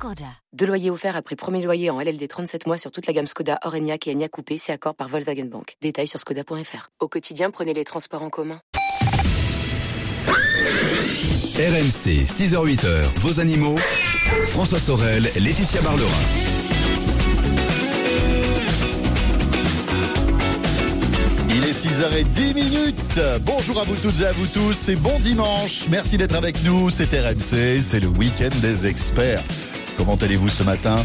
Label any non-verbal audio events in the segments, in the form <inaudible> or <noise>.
Skoda. Deux loyers offerts après premier loyer en LLD 37 mois sur toute la gamme Skoda, Orenia et Enya Coupé, c'est accord par Volkswagen Bank. Détails sur skoda.fr. Au quotidien, prenez les transports en commun. RMC, 6h-8h, vos animaux. François Sorel, Laetitia Barlerin. Il est 6h10 minutes. Bonjour à vous toutes et à vous tous. C'est bon dimanche. Merci d'être avec nous. C'est RMC. C'est le week-end des experts. Comment allez-vous ce matin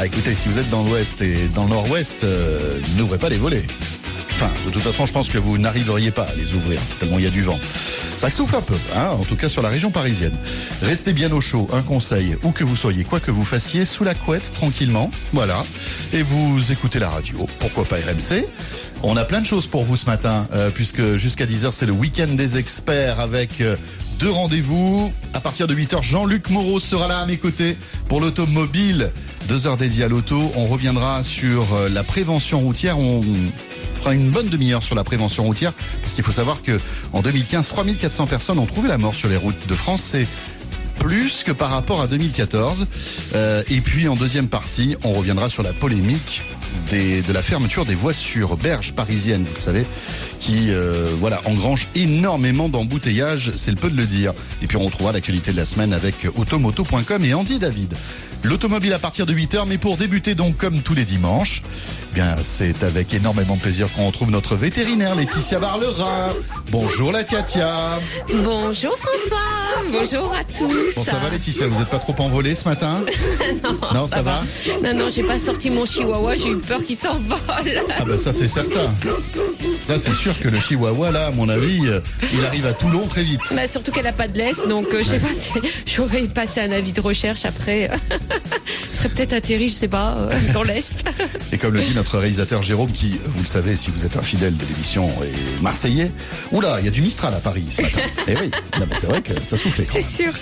ah, Écoutez, si vous êtes dans l'ouest et dans le nord-ouest, euh, n'ouvrez pas les volets. Enfin, de toute façon, je pense que vous n'arriveriez pas à les ouvrir, tellement il y a du vent. Ça souffle un peu, hein, en tout cas sur la région parisienne. Restez bien au chaud, un conseil, où que vous soyez, quoi que vous fassiez, sous la couette, tranquillement, voilà. Et vous écoutez la radio, pourquoi pas RMC on a plein de choses pour vous ce matin, euh, puisque jusqu'à 10h, c'est le week-end des experts avec euh, deux rendez-vous. À partir de 8h, Jean-Luc Moreau sera là à mes côtés pour l'automobile. Deux heures dédiées à l'auto. On reviendra sur euh, la prévention routière. On fera une bonne demi-heure sur la prévention routière, parce qu'il faut savoir que en 2015, 3400 personnes ont trouvé la mort sur les routes de France. C'est plus que par rapport à 2014. Euh, et puis en deuxième partie, on reviendra sur la polémique des, de la fermeture des voitures berges parisiennes, vous savez, qui euh, voilà engrange énormément d'embouteillages, c'est le peu de le dire. Et puis on retrouvera l'actualité de la semaine avec automoto.com et Andy David. L'automobile à partir de 8h, mais pour débuter donc comme tous les dimanches, eh bien c'est avec énormément de plaisir qu'on retrouve notre vétérinaire Laetitia Barlerin. Bonjour la Tiatia. Bonjour François. Bonjour à tous. Bon ça va Laetitia, vous n'êtes pas trop envolée ce matin? <laughs> Non, Non, ça, va, Non, non, j'ai pas sorti mon chihuahua, j'ai eu peur qu'il s'envole. Ah ben ça c'est certain. Ça c'est sûr que le chihuahua là, à mon avis, euh, il arrive à Toulon très vite. Bah, surtout qu'elle a pas de laisse, donc euh, je sais pas si <laughs> j'aurais passé un avis de recherche après. <laughs> serait peut-être atterri, je sais pas, euh, dans l'Est. Et comme le dit notre réalisateur Jérôme, qui, vous le savez, si vous êtes un fidèle de l'émission, est marseillais. Oula, il y a du Mistral à Paris ce matin. <laughs> Eh oui, non, mais c'est vrai que ça soufflait. C'est sûr.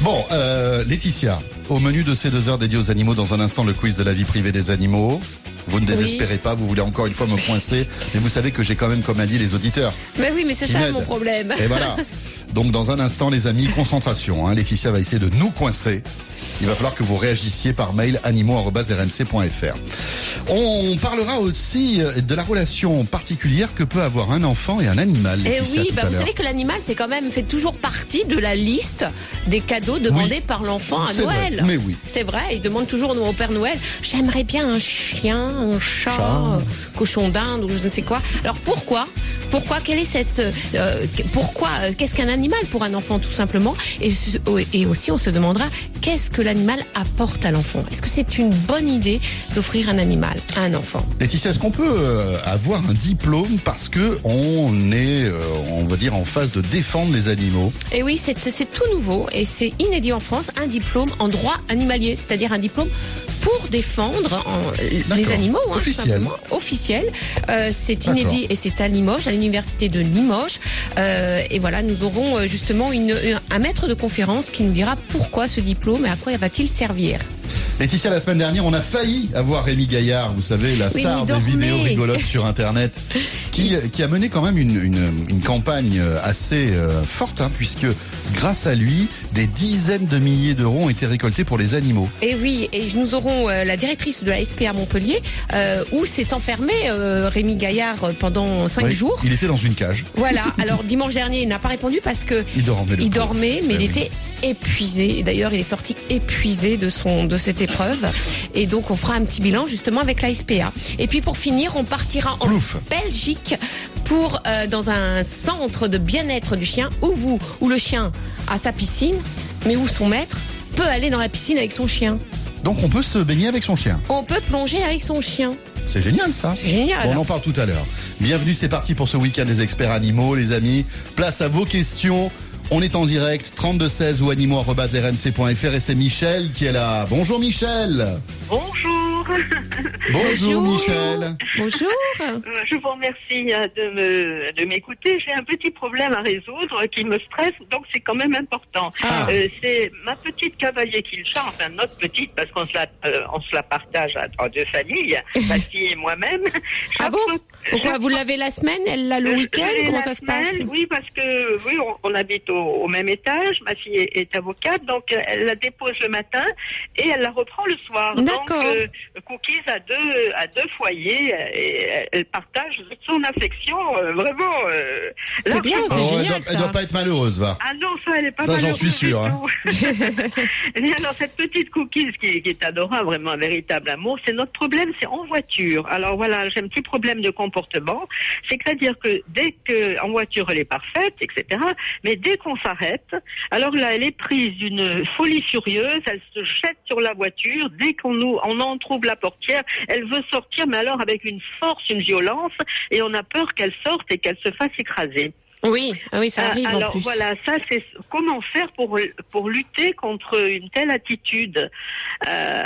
Bon, euh, Laetitia, au menu de ces deux heures dédiées aux animaux, dans un instant, le quiz de la vie privée des animaux. Vous ne désespérez pas, vous voulez encore une fois me coincer, mais vous savez que j'ai quand même, comme a dit, les auditeurs. Mais oui, mais c'est ça mon problème. Et voilà. <laughs> Donc dans un instant, les amis, concentration. Hein. Laetitia va essayer de nous coincer. Il va falloir que vous réagissiez par mail animaux.rmc.fr. On parlera aussi euh, de la relation particulière que peut avoir un enfant et un animal. Et Laetitia, Eh oui, tout bah, vous savez que l'animal, c'est quand même fait toujours partie de la liste des cadeaux demandés Oui. par l'enfant à vrai. Noël. Mais oui. C'est vrai, il demande toujours au Père Noël, j'aimerais bien un chien, un chat, Chat. cochon d'Inde ou je ne sais quoi. Alors pourquoi? Pourquoi? Quelle est cette euh, Pourquoi euh, Qu'est-ce qu'un animal pour un enfant tout simplement. Et, ce- et aussi on se demandera qu'est-ce que l'animal apporte à l'enfant? Est-ce que c'est une bonne idée d'offrir un animal à un enfant? Laetitia, est-ce qu'on peut euh, avoir un diplôme parce que on est, euh, on va dire, en phase de défendre les animaux? Et oui, c'est tout nouveau et c'est inédit en France, un diplôme en droit animalier, c'est-à-dire un diplôme pour défendre en- les animaux, hein, Officiel. officiel. Euh, c'est inédit et c'est à Limoges, à l'université de Limoges. Euh, et voilà, nous aurons euh, justement une, une- un maître de conférence qui nous dira pourquoi ce diplôme et à quoi va-t-il servir. Laetitia, la semaine dernière, on a failli avoir Rémi Gaillard, vous savez, la star des vidéos rigolotes sur Internet, qui, qui a mené quand même une, une, une campagne assez euh, forte, hein, puisque grâce à lui, des dizaines de milliers d'euros ont été récoltés pour les animaux. Et oui, et nous aurons euh, la directrice de la SPA Montpellier, euh, où s'est enfermé euh, Rémi Gaillard pendant cinq Oui, jours. Il était dans une cage. Voilà. <laughs> Alors dimanche dernier, il n'a pas répondu parce que Il dormait. il mais Eh il oui. était épuisé. D'ailleurs, il est sorti épuisé de son de cette épreuve. Et donc, on fera un petit bilan justement avec la SPA. Et puis pour finir, on partira en Plouf. Belgique pour euh, dans un centre de bien-être du chien où vous où le chien a sa piscine, mais où son maître peut aller dans la piscine avec son chien. Donc on peut se baigner avec son chien. On peut plonger avec son chien. C'est génial ça. C'est génial. Bon, on en parle tout à l'heure. Bienvenue, c'est parti pour ce week-end des experts animaux, les amis. Place à vos questions. On est en direct, 3216 ou animaux.rmc.fr et c'est Michel qui est là. Bonjour Michel. Bonjour. Bonjour, Michel. Bonjour. Je vous remercie euh, de me de m'écouter. J'ai un petit problème à résoudre qui me stresse, donc c'est quand même important. Ah. Euh, c'est ma petite cavalier qui le chante, enfin notre petite, parce qu'on se la euh, on se la partage à, en deux familles, <laughs> ma fille et moi-même. Ah Chaque bon fois- Pourquoi vous l'avez la semaine, elle l'a le week-end? Comment la ça se passe? semaine, Oui, parce que oui, on, on habite au, au même étage. Ma fille est, est avocate, donc euh, elle la dépose le matin et elle la reprend le soir. D'accord. Donc, euh, Cookies a deux à deux foyers euh, et elle- partage son affection euh, vraiment. Euh, C'est bien, c'est Oh, elle, génial, doit, elle ça. doit pas être malheureuse, va. Ah non, ça, elle est pas Ça, j'en malheureuse suis sûr, hein. alors, <laughs> cette petite cookies qui, qui est adorable, vraiment un véritable amour, c'est notre problème, c'est en voiture. Alors voilà, j'ai un petit problème de comportement. C'est-à-dire que dès que, en voiture, elle est parfaite, etc. Mais dès qu'on s'arrête, alors là, elle est prise d'une folie furieuse, elle se jette sur la voiture. Dès qu'on nous, on en trouve la portière, elle veut sortir, mais alors avec une force, une violence, et on a peur qu'elle sorte et qu'elle se fasse écraser. Oui, ah oui, ça Ah, arrive en alors plus. voilà, ça c'est comment faire pour pour lutter contre une telle attitude. Euh,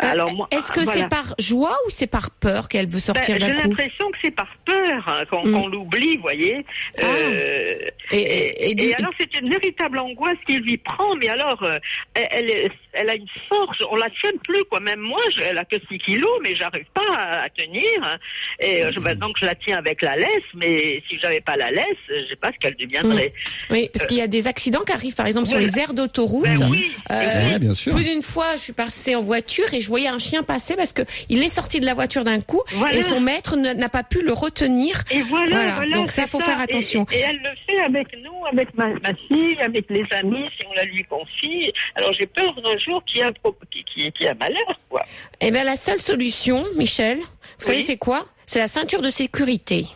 alors moi, Est-ce que voilà. c'est par joie ou c'est par peur qu'elle veut Ben, sortir J'ai d'un coup l'impression que c'est par peur hein, qu'on Mm. qu'on l'oublie, vous voyez. Ah. Euh, Et, et, et- et et du- alors c'est une véritable angoisse qui lui prend, mais alors euh, elle, elle, a une force, on la tient plus quoi. Même moi, je, elle a que 6 kilos, mais j'arrive pas à, à tenir. hein. Et euh, je, ben, donc je la tiens avec la laisse, mais si j'avais pas la laisse, sais pas ce qu'elle deviendrait. oui, parce qu'il y a des accidents qui arrivent, par exemple, sur les aires d'autoroute. Ben oui, Euh, Oui, bien sûr. Plus d'une fois, je suis passée en voiture et je voyais un chien passer parce que il est sorti de la voiture d'un coup Voilà. et son maître n'a pas pu le retenir. Et voilà, Voilà, voilà, donc ça, c'est faut faire attention. Et, et elle le fait avec nous, avec ma, ma fille, avec les amis, si on la lui confie. Alors j'ai peur d'un jour qu'il y a un qui, qui, a malheur, quoi. Eh bien, la seule solution, Michel, vous savez Oui. c'est quoi? C'est la ceinture de sécurité.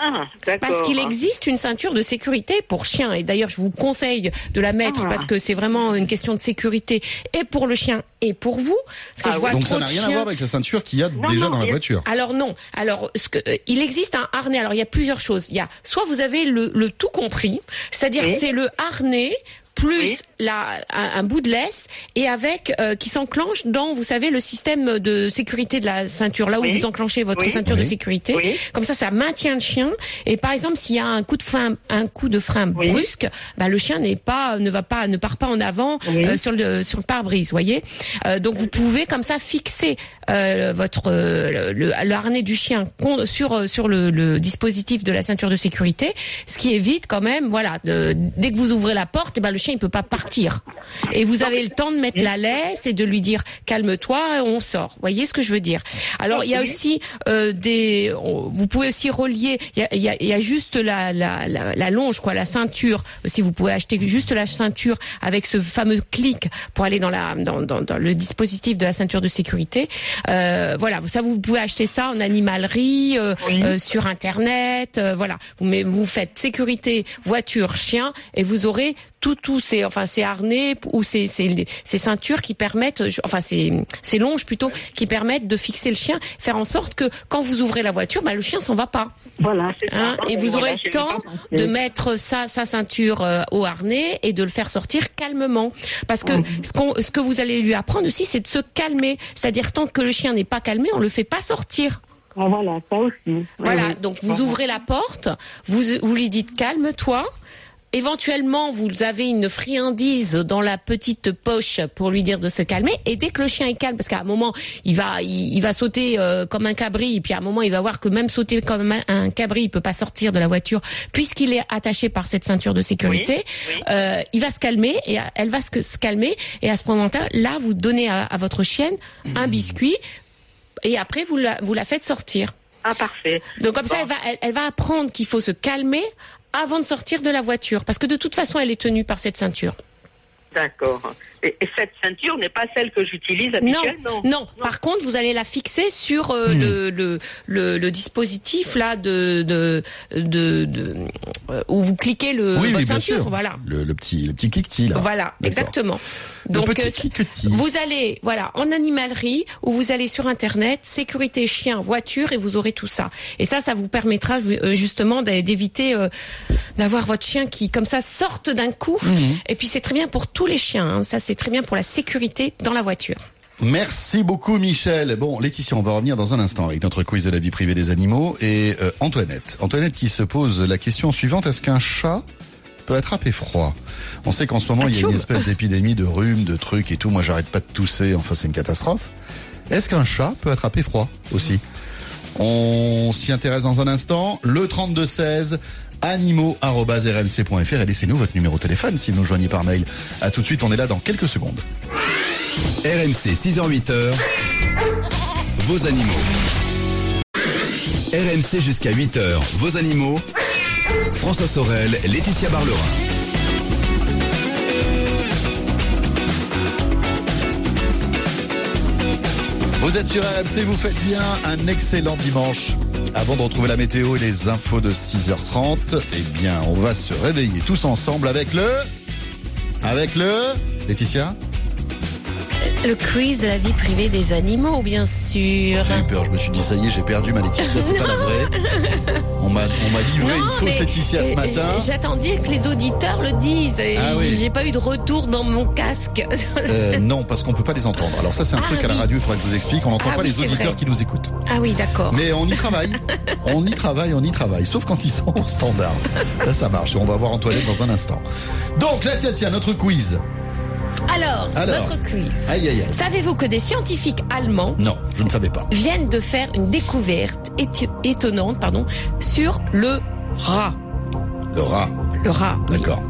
Ah. Parce qu'il existe une ceinture de sécurité pour chien. Et d'ailleurs, je vous conseille de la mettre Ah. parce que c'est vraiment une question de sécurité et pour le chien et pour vous. Parce que Ah je vois Donc trop ça n'a rien à chiens- voir avec la ceinture qu'il y a Non, déjà non, dans la et- voiture. Alors non. Alors ce que, euh, il existe un harnais. Alors il y a plusieurs choses. Il y a soit vous avez le, le tout compris, c'est-à-dire Oui. c'est le harnais plus Oui. la, un, un bout de laisse et avec euh, qui s'enclenche dans vous savez le système de sécurité de la ceinture là où Oui. vous enclenchez votre Oui. ceinture de sécurité. Oui. Comme ça ça maintient le chien et par exemple s'il y a un coup de frein un coup de frein Oui. brusque, bah, le chien n'est pas ne va pas ne part pas en avant Oui. euh, sur le sur le pare-brise, voyez. Euh, donc vous pouvez comme ça fixer euh, votre euh, le, le harnais du chien sur sur le, le dispositif de la ceinture de sécurité, ce qui évite quand même voilà de- dès que vous ouvrez la porte, et ben le chien il peut pas partir et vous avez le temps de mettre la laisse et de lui dire calme-toi, on sort. Voyez ce que je veux dire? Alors il y a aussi euh, des vous pouvez aussi relier il y a, il y a, il y a juste la, la, la, la longe quoi, la ceinture. Si vous pouvez acheter juste la ceinture avec ce fameux clic pour aller dans la dans, dans, dans le dispositif de la ceinture de sécurité. Euh, voilà, ça vous pouvez acheter ça en animalerie, euh, Oui. euh, sur internet. voilà, vous mais vous faites sécurité voiture chien et vous aurez tout tous ces enfin ces harnais ou ces ces, ces ceintures qui permettent enfin ces ces longes plutôt qui permettent de fixer le chien, faire en sorte que quand vous ouvrez la voiture, bah, le chien s'en va pas. Voilà. Hein, et vous aurez le temps de mettre sa, sa ceinture euh, au harnais et de le faire sortir calmement. Parce que ce, qu'on, ce que vous allez lui apprendre aussi, c'est de se calmer. C'est-à-dire tant que le chien n'est pas calmé, on le fait pas sortir. Ah, voilà, ça aussi. Voilà. Oui. Donc vous ouvrez la porte, vous vous lui dites calme-toi. Éventuellement, vous avez une friandise dans la petite poche pour lui dire de se calmer. Et dès que le chien est calme, parce qu'à un moment, il va, il, il va sauter euh, comme un cabri, et puis à un moment, il va voir que même sauter comme un, un cabri, il peut pas sortir de la voiture puisqu'il est attaché par cette ceinture de sécurité. Oui, oui. Euh, il va se calmer et elle va se, se calmer. Et à ce moment-là, là, vous donnez à, à votre chienne un biscuit et après vous la, vous la faites sortir. Ah, parfait. Donc comme ça, elle va, elle, elle va apprendre qu'il faut se calmer avant de sortir de la voiture, parce que de toute façon, elle est tenue par cette ceinture. D'accord. Et, et cette ceinture n'est pas celle que j'utilise Non, habituellement non, Par contre, vous allez la fixer sur euh, le, le, le, le dispositif là de, de, de, de- euh, où vous cliquez le oui, votre oui, ceinture, sûr. voilà. Le, le petit, le petit cliquetis, là. Voilà, exactement. Le Donc petit euh, vous allez voilà en animalerie ou vous allez sur internet sécurité chien voiture et vous aurez tout ça. Et ça ça vous permettra justement d'éviter euh, d'avoir votre chien qui comme ça sorte d'un coup. Mhm. Et puis c'est très bien pour tous les chiens. hein. Ça c'est très bien pour la sécurité dans la voiture. Merci beaucoup Michel. Bon, Laetitia, on va revenir dans un instant avec notre quiz de la vie privée des animaux et euh, Antoinette. Antoinette qui se pose la question suivante est-ce qu'un chat peut attraper froid On sait qu'en ce moment il y a une espèce d'épidémie de rhume, de trucs et tout. Moi, j'arrête pas de tousser. Enfin, c'est une catastrophe. Est-ce qu'un chat peut attraper froid aussi? On s'y intéresse dans un instant. Le 32 16 animaux.rmc.fr et laissez-nous votre numéro de téléphone si vous nous joignez par mail. À tout de suite, on est là dans quelques secondes. RMC 6h-8h, vos animaux. RMC jusqu'à 8h, vos animaux. François Sorel, Laetitia Barlerin. Vous êtes sur RMC, vous faites bien un excellent dimanche. Avant de retrouver la météo et les infos de 6h30, eh bien, on va se réveiller tous ensemble avec le... Avec le... Laetitia? Le quiz de la vie privée des animaux, bien sûr. J'ai eu peur, je me suis dit, ça y est, j'ai perdu ma Laetitia, c'est pas la vraie. <laughs> On m'a, on m'a livré Non, une fausse Laetitia ce matin. J'attendais que les auditeurs le disent. et Ah oui. J'ai pas eu de retour dans mon casque. Euh, non, parce qu'on peut pas les entendre. Alors ça, c'est un Ah, truc à la radio, il faudra que je vous explique. On n'entend Ah pas oui, les auditeurs qui nous écoutent. ah oui, d'accord. Mais on y travaille. <laughs> on y travaille, on y travaille. Sauf quand ils sont au standard. Là, ça marche. On va voir Antoinette dans un instant. Donc, là, tiens, tiens, notre quiz. Alors, Alors. votre quiz. Aïe, aïe, aïe. Savez-vous que des scientifiques allemands Non, je ne savais pas. viennent de faire une découverte étonnante pardon, sur le rat. Le rat. Le rat. oui. D'accord.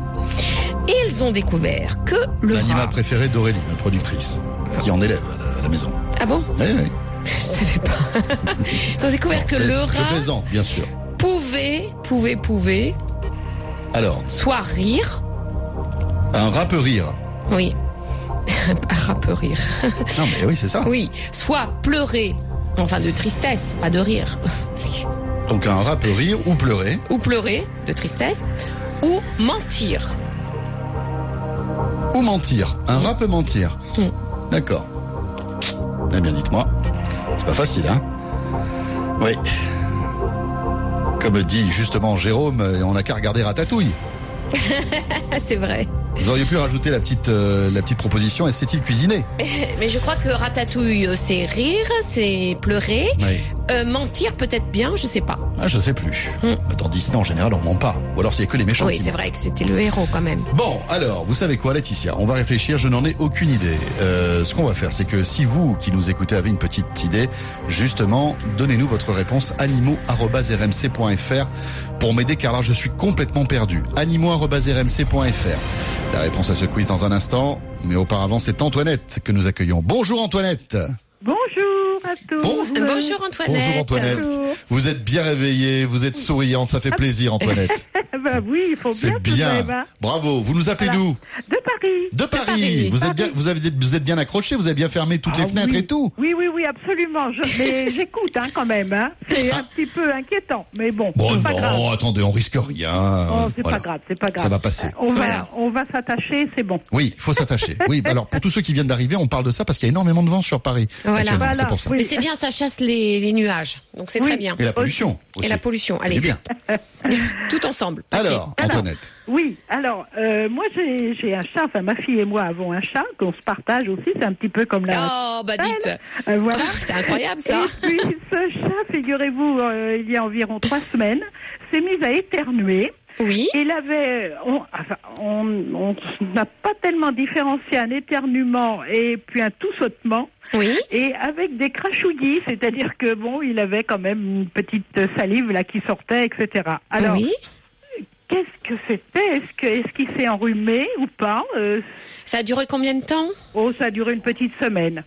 Et ils ont découvert que le L'animal rat. préféré d'Aurélie, notre productrice, qui en élève à la, maison. Ah bon? Oui, oui. Je savais pas. <laughs> Ils ont découvert que le rat plaisante, bien sûr. pouvait, pouvait, pouvait, Alors, soit rire. un rat peut rire. Oui. <laughs> Un peut rire. Non, mais oui, c'est ça. Oui. Soit pleurer. Enfin, de tristesse, pas de rire. Donc, un rat peut rire ou pleurer. Ou pleurer, de tristesse. Ou mentir. Ou mentir. Un rat peut mentir. Hmm. D'accord. Eh bien, dites-moi. C'est pas facile, hein Oui. Comme dit justement Jérôme, euh, on n'a qu'à regarder Ratatouille. <laughs> C'est vrai. Vous auriez pu rajouter la petite, euh, la petite proposition, et c'est-il cuisiné? Mais je crois que ratatouille, euh, c'est rire, c'est pleurer. Oui. Euh, mentir, peut-être bien, je sais pas. Ah, je sais plus. Hmm. Dans Disney, en général, on ment pas. Ou alors, a que les méchants Oui, c'est vrai que c'était le héros quand même. Bon, alors, vous savez quoi, Laetitia? On va réfléchir, je n'en ai aucune idée. Euh, ce qu'on va faire, c'est que si vous, qui nous écoutez, avez une petite idée, justement, donnez-nous votre réponse animaux.rmc.fr pour m'aider, car là, je suis complètement perdu. animaux.rmc.fr La réponse à ce quiz dans un instant, mais auparavant, c'est Antoinette que nous accueillons. Bonjour Antoinette Bonjour à tous. Bonjour. Bonjour Antoinette. Bonjour Antoinette. Bonjour. Vous êtes bien réveillée, vous êtes souriante, ça fait plaisir Antoinette. <laughs> bah oui, il faut bien C'est bien. Bravo, vous nous appelez Voilà. d'où De Paris. De Paris. Paris. Vous êtes bien, vous avez, vous êtes bien accroché, vous avez bien fermé toutes les Ah fenêtres oui. et tout. Oui, oui, oui, absolument. Je- <laughs> mais j'écoute hein, quand même. Hein. C'est un petit peu inquiétant, mais bon, Bon, pas non, grave. attendez, on risque rien. Oh, c'est Voilà. pas grave, c'est pas grave. Ça va passer. Euh, On va, on va s'attacher, c'est bon. Oui, il faut s'attacher. Oui, bah <laughs> alors pour tous ceux qui viennent d'arriver, on parle de ça parce qu'il y a énormément de vent sur Paris. Voilà. c'est pour ça. oui. Mais c'est bien, ça chasse les, les nuages. Donc c'est Oui. très bien. Et la pollution aussi. Et la pollution. Allez, bien. <laughs> tout ensemble. Alors, Alors, Antoinette. Oui, alors, euh, moi j'ai j'ai un chat, enfin ma fille et moi avons un chat qu'on se partage aussi, c'est un petit peu comme la... Oh, bah dites. Euh, voilà. <laughs> C'est incroyable ça. Et puis ce chat, figurez-vous, euh, il y a environ trois semaines, s'est mis à éternuer. Oui. Il avait, on enfin, on on n'a pas tellement différencié un éternuement et puis un tout sautement, Oui. et avec des crachouillis, c'est-à-dire que bon, il avait quand même une petite salive là qui sortait, etc. Alors, oui. Qu'est-ce que c'était? Est-ce que est-ce qu'il s'est enrhumé ou pas Euh, Ça a duré combien de temps? Oh, ça a duré une petite semaine.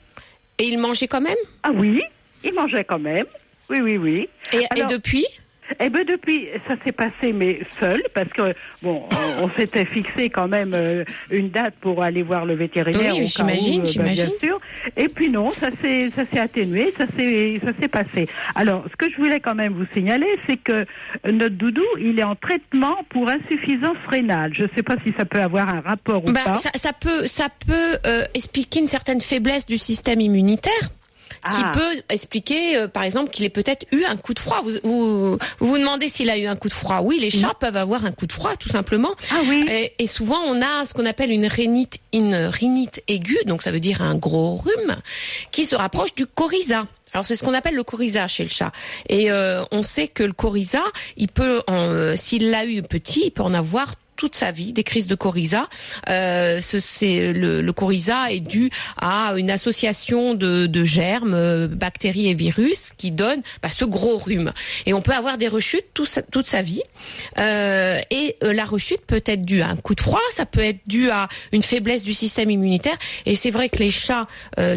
Et il mangeait quand même? Ah oui, il mangeait quand même. Oui, oui, oui. et, Alors- et depuis? Eh ben depuis, ça s'est passé, mais seul, parce que bon, on, on s'était fixé quand même euh, une date pour aller voir le vétérinaire. Oui, j'imagine, euh, ben, j'imagine. bien sûr. Et puis non, ça s'est, ça s'est atténué, ça s'est, ça s'est passé. Alors, ce que je voulais quand même vous signaler, c'est que notre doudou, il est en traitement pour insuffisance rénale. Je ne sais pas si ça peut avoir un rapport ou bah, pas. ça, ça peut, ça peut euh, expliquer une certaine faiblesse du système immunitaire. Qui Ah. peut expliquer, euh, par exemple, qu'il ait peut-être eu un coup de froid. Vous vous, vous, vous demandez s'il a eu un coup de froid. Oui, les chats peuvent avoir un coup de froid, tout simplement. Ah oui. Et, et souvent, on a ce qu'on appelle une rhinite, une rhinite aiguë, donc ça veut dire un gros rhume, qui se rapproche du coryza. Alors c'est ce qu'on appelle le coryza chez le chat. Et euh, on sait que le coryza, il peut, euh, s'il l'a eu petit, il peut en avoir toute sa vie des crises de coryza. Euh, ce, c'est le, le coryza est dû à une association de, de germes, euh, bactéries et virus qui donne bah, ce gros rhume. Et on peut avoir des rechutes tout sa- toute sa vie. Euh, et la rechute peut être due à un coup de froid, ça peut être dû à une faiblesse du système immunitaire. Et c'est vrai que les chats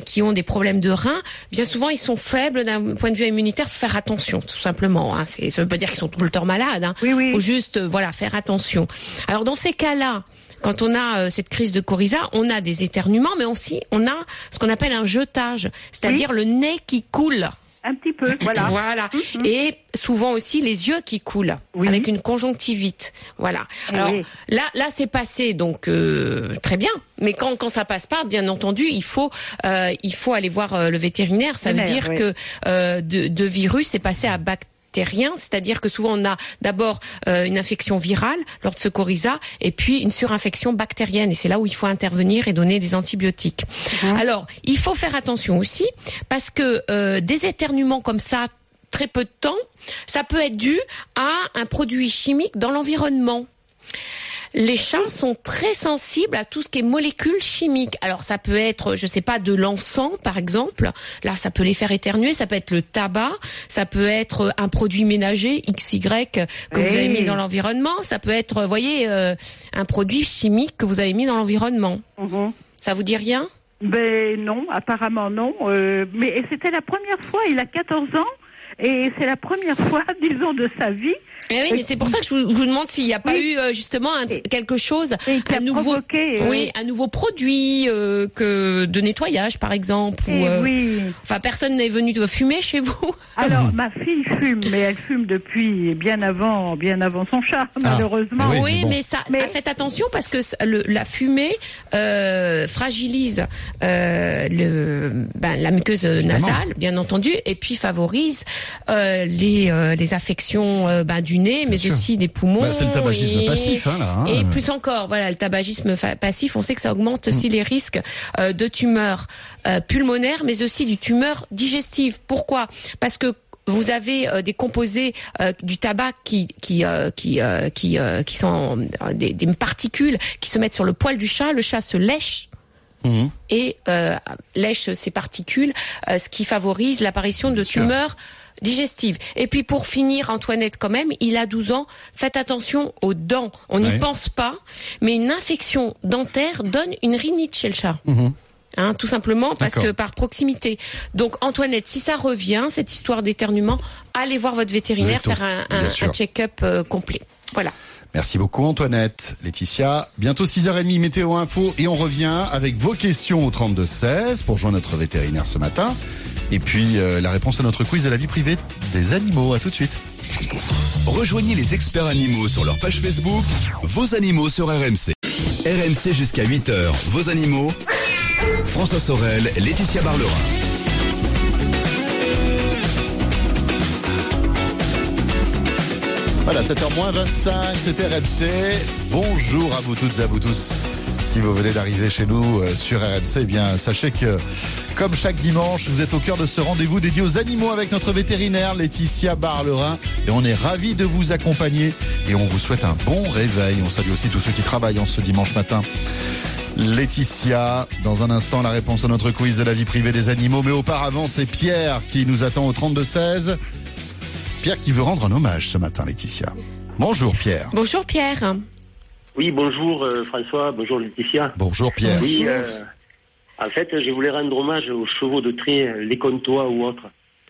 qui ont des problèmes de reins, bien souvent ils sont faibles d'un point de vue immunitaire. Faut faire attention, tout simplement. Hein. C'est, ça veut pas dire qu'ils sont tout le temps malades. Hein. Oui, oui. Faut juste voilà faire attention. Alors dans ces cas-là. Quand on a euh, cette crise de coryza, on a des éternuements, mais aussi on a ce qu'on appelle un jetage, c'est-à-dire le nez qui coule. Un petit peu, <laughs> voilà. Voilà. Et souvent aussi les yeux qui coulent Oui. avec une conjonctivite. Voilà. Eh Alors oui. là, là c'est passé donc euh, très bien. Mais quand quand ça passe pas, bien entendu, il faut euh, il faut aller voir le vétérinaire. Ça veut dire que de, de virus c'est passé à bactérien, c'est-à-dire que souvent on a d'abord euh, une infection virale lors de ce coryza et puis une surinfection bactérienne et c'est là où il faut intervenir et donner des antibiotiques. Alors, il faut faire attention aussi parce que euh, des éternuements comme ça très peu de temps, ça peut être dû à un produit chimique dans l'environnement. Les chats sont très sensibles à tout ce qui est molécules chimiques. Alors ça peut être, je sais pas, de l'encens par exemple. Là, ça peut les faire éternuer. Ça peut être le tabac. Ça peut être un produit ménager XY que vous avez mis dans l'environnement. Ça peut être, vous voyez, euh, un produit chimique que vous avez mis dans l'environnement. Mhm. Ça vous dit rien? Ben non, apparemment non. Euh, mais c'était la première fois, il a 14 ans, et c'est la première fois, <laughs> disons, de sa vie. Eh oui, mais c'est pour ça que je vous, demande s'il n'y a pas Oui. eu euh, justement un- quelque chose, un nouveau, provoqué, euh, oui, un nouveau produit euh, que de nettoyage par exemple. Ou, euh, oui. Enfin, personne n'est venu de fumer chez vous. <laughs> Alors, ma fille fume, mais elle fume depuis bien avant, bien avant son chat, malheureusement. oui, oui, mais bon. mais ça, Mais- ah, faites attention parce que le- la fumée euh, fragilise euh, le, ben, la muqueuse nasale, bien entendu, et puis favorise euh, les, euh, les affections euh, ben, du nez, mais sûr. aussi des poumons. Bah, c'est le tabagisme et- passif, hein, là. hein. Et plus encore, voilà, le tabagisme passif, on sait que ça augmente aussi les risques euh, de tumeurs euh, pulmonaires, mais aussi du tumeur digestive. Pourquoi? Parce que vous avez euh, des composés euh, du tabac qui qui euh, qui qui, qui sont des, des particules qui se mettent sur le poil du chat. Le chat se lèche Mhm. et lèche ces particules, ce qui favorise l'apparition de tumeurs digestives. Et puis pour finir, Antoinette quand même, il a 12 ans, faites attention aux dents. On n'y Ouais. pense pas, mais une infection dentaire donne une rhinite chez le chat. Mhm. Hein, tout simplement parce que par proximité. Donc Antoinette, si ça revient, cette histoire d'éternuement, allez voir votre vétérinaire, faire un check-up euh, complet. Voilà. Merci beaucoup Antoinette. Laetitia, bientôt 6h30 météo info et on revient avec vos questions au 32 16 pour joindre notre vétérinaire ce matin. Et puis euh, la réponse à notre quiz de la vie privée des animaux. À tout de suite. Rejoignez les experts animaux sur leur page Facebook, vos animaux sur RMC. RMC jusqu'à 8h, vos animaux. François Sorel, Laetitia Barlerin. Voilà, 7h25, c'était RMC. Bonjour à vous toutes et à vous tous. Si vous venez d'arriver chez nous euh, sur RMC, eh bien, sachez que, comme chaque dimanche, vous êtes au cœur de ce rendez-vous dédié aux animaux avec notre vétérinaire Laetitia Barlerin. Et on est ravis de vous accompagner et on vous souhaite un bon réveil. On salue aussi tous ceux qui travaillent en ce dimanche matin. Laetitia, dans un instant, la réponse à notre quiz de la vie privée des animaux. Mais auparavant, c'est Pierre qui nous attend au 32-16. Pierre qui veut rendre un hommage ce matin, Laetitia. Bonjour Pierre. Bonjour Pierre. Oui, bonjour euh, François, bonjour Laetitia. Bonjour Pierre. Oui, euh, en fait, je voulais rendre hommage aux chevaux de trait, euh, les comtois ou autres.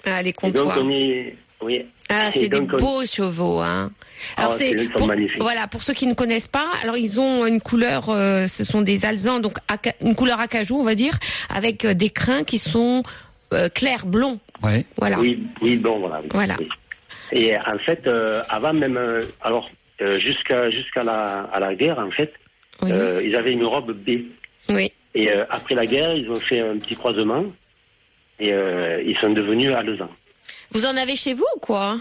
Ah, les Et donc, comptoirs. on est. Oui. Ah, c'est des on- beaux chevaux, hein. Alors Ah, c'est pour- magnifiques. voilà pour ceux qui ne connaissent pas. Alors ils ont une couleur, euh, ce sont des alzans, donc aca- une couleur acajou, on va dire, avec euh, des crins qui sont euh, clairs blonds. Ouais. Voilà. Oui, oui, bon, voilà. oui, Voilà. oui. Et en fait, euh, avant même. euh, alors, euh, jusqu'à jusqu'à la, à la guerre, en fait, Oui. euh, ils avaient une robe B. oui. Et euh, après la guerre, ils ont fait un petit croisement. et euh, ils sont devenus alezans. Vous en avez chez vous ou quoi?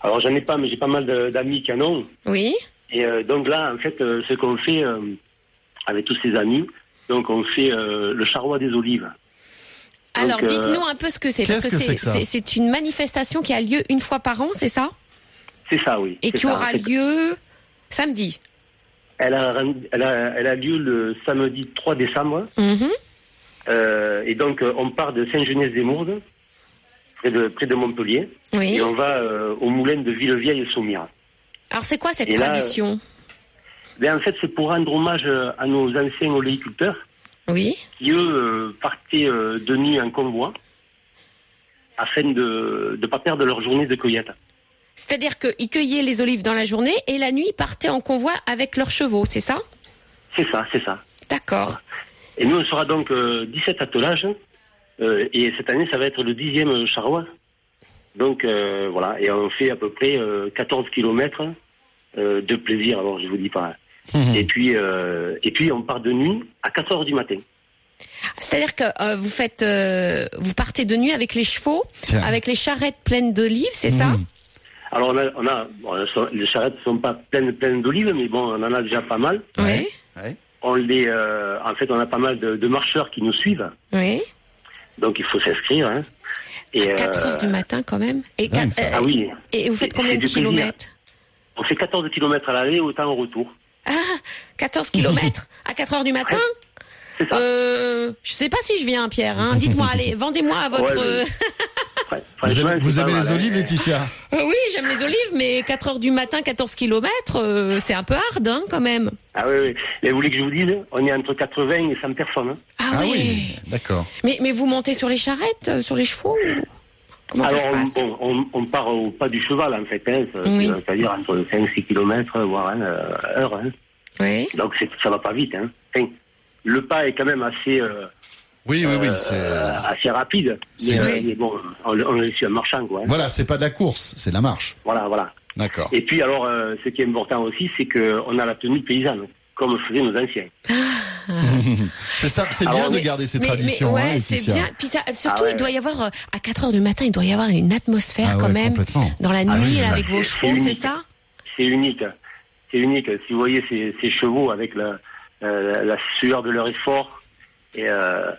Alors j'en ai pas, mais j'ai pas mal de- d'amis qui en ont. Oui. Et euh, donc là, en fait, euh, ce qu'on fait euh, avec tous ces amis, donc on fait euh, le charroi des olives. Alors, Donc, dites-nous un peu ce que c'est, parce que c'est une manifestation qui a lieu une fois par an, c'est ça? C'est ça, oui. Et qui ça, aura lieu samedi. Elle a, elle, a, elle a lieu le samedi 3 décembre. Mhm. Euh, et donc, euh, on part de Saint-Genès-des-Mourdes, près de, près de Montpellier. Oui. Et on va euh, au moulin de Villevieille-Saumire. Alors, c'est quoi cette Et là, tradition Ben, en fait, c'est pour rendre hommage à nos anciens oléiculteurs Oui. qui, eux, partaient de nuit en convoi afin de ne pas perdre leur journée de cueillette. C'est-à-dire qu'ils cueillaient les olives dans la journée et la nuit, ils partaient en convoi avec leurs chevaux, c'est ça? C'est ça, c'est ça. D'accord. Et nous, on sera donc euh, 17 attelages. euh, et cette année, ça va être le dixième charroi. Donc, euh, voilà. Et on fait à peu près euh, 14 kilomètres euh, de plaisir, alors je vous dis pas. Et puis, euh, et puis, on part de nuit à 4 heures du matin. C'est-à-dire que euh, vous faites, euh, vous partez de nuit avec les chevaux, Tiens. avec les charrettes pleines d'olives, c'est ça? Mhm. Alors, on a, on a bon, elles sont- les charrettes ne sont pas pleines, pleines d'olives, mais bon, on en a déjà pas mal. Oui. Ouais. On les, euh, en fait, on a pas mal de, de marcheurs qui nous suivent. Oui. Donc, il faut s'inscrire. Hein. Et, 4 euh, heures du matin quand même. Et, ça. euh, Ah oui. et vous faites combien de kilomètres On fait 14 kilomètres à l'aller, autant au retour. Ah, 14 kilomètres <laughs> à 4 heures du matin C'est ça. euh, Je sais pas si je viens, Pierre. Hein. <laughs> Dites-moi, allez, vendez-moi à votre... Euh, Ouais, <laughs> Vous aimez, vous c'est pas aimez mal, les hein. olives, Laetitia? Euh, oui, j'aime les olives, mais 4 heures du matin, 14 kilomètres, euh, c'est un peu hard, hein, quand même. Ah oui, oui. Mais vous voulez que je vous dise, on est entre 80 et 100 personnes. hein. Ah, oui. d'accord. Mais, mais vous montez sur les charrettes, euh, sur les chevaux Comment Alors, ça se on, passe? bon, on, on part au pas du cheval, en fait. Hein, Oui. C'est-à-dire entre 5-6 kilomètres, voire hein, heure. Hein. Oui. Donc, c'est- ça va pas vite. Hein. Enfin, le pas est quand même assez, euh, Oui, oui, oui. euh, c'est- assez rapide. C'est Mais, euh, bon, on, on est sur un marchand, quoi. hein. Voilà, c'est pas de la course, c'est de la marche. Voilà, voilà. D'accord. Et puis, alors, euh, ce qui est important aussi, c'est qu'on a la tenue paysanne, comme faisaient nos anciens. <laughs> C'est ça, c'est bien de garder ces Mais, mais traditions, ouais, hein, c'est bien. Puis ça, surtout, Ah ouais. il doit y avoir, euh, à 4 heures du matin, il doit y avoir une atmosphère Ah quand ouais, même. complètement. Dans la Ah nuit, oui, là, avec vos chevaux, c'est ça C'est unique. C'est unique. Si vous voyez ces, ces chevaux avec la, euh, la sueur de leur effort, et euh,